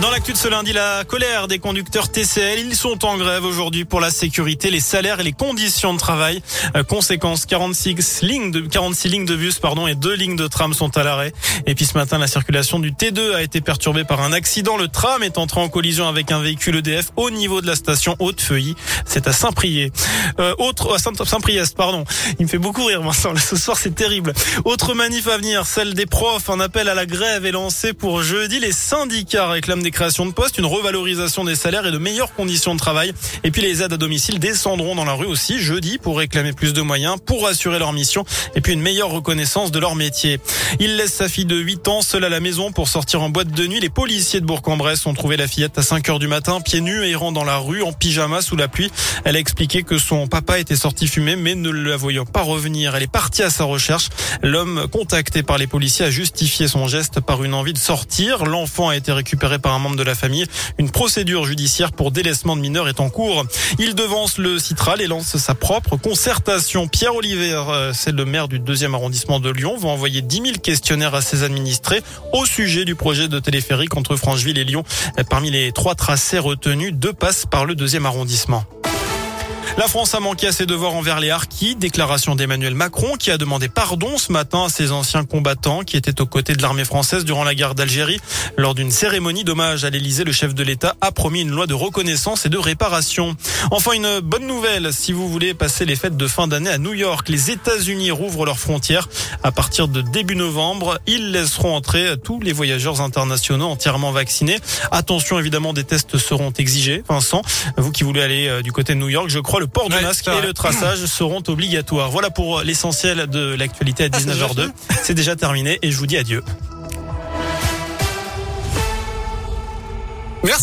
Dans l'actu de ce lundi, la colère des conducteurs TCL. Ils sont en grève aujourd'hui pour la sécurité, les salaires et les conditions de travail. Euh, conséquence, 46 lignes de, 46 lignes de bus, pardon, et deux lignes de tram sont à l'arrêt. Et puis ce matin, la circulation du T2 a été perturbée par un accident. Le tram est entré en collision avec un véhicule EDF au niveau de la station Haute-Feuilly. C'est à Saint-Priest. Euh, autre, à Saint-Priest, pardon. Il me fait beaucoup rire, Vincent. Ce soir, c'est terrible. Autre manif à venir, celle des profs. Un appel à la grève est lancé pour jeudi. Les syndicats réclament des création de postes, une revalorisation des salaires et de meilleures conditions de travail. Et puis les aides à domicile descendront dans la rue aussi jeudi pour réclamer plus de moyens, pour assurer leur mission et puis une meilleure reconnaissance de leur métier. Il laisse sa fille de 8 ans seule à la maison pour sortir en boîte de nuit. Les policiers de Bourg-en-Bresse ont trouvé la fillette à 5 heures du matin, pieds nus errant dans la rue en pyjama sous la pluie. Elle a expliqué que son papa était sorti fumer mais ne la voyant pas revenir. Elle est partie à sa recherche. L'homme contacté par les policiers a justifié son geste par une envie de sortir. L'enfant a été récupéré par un membre de la famille. Une procédure judiciaire pour délaissement de mineurs est en cours. Il devance le Citral et lance sa propre concertation. Pierre Oliver, euh, c'est le maire du deuxième arrondissement de Lyon, va envoyer 10 000 questionnaires à ses administrés au sujet du projet de téléphérique entre Francheville et Lyon. Parmi les trois tracés retenus, deux passent par le deuxième arrondissement. La France a manqué à ses devoirs envers les Harkis. Déclaration d'Emmanuel Macron qui a demandé pardon ce matin à ses anciens combattants qui étaient aux côtés de l'armée française durant la guerre d'Algérie. Lors d'une cérémonie d'hommage à l'Elysée, le chef de l'État a promis une loi de reconnaissance et de réparation. Enfin, une bonne nouvelle si vous voulez passer les fêtes de fin d'année à New York. Les États-Unis rouvrent leurs frontières à partir de début novembre. Ils laisseront entrer tous les voyageurs internationaux entièrement vaccinés. Attention, évidemment, des tests seront exigés. Vincent, vous qui voulez aller euh, du côté de New York, je crois port du masque et le traçage seront obligatoires. Voilà pour l'essentiel de l'actualité à 19h02. Ah, c'est déjà terminé et je vous dis adieu. Merci.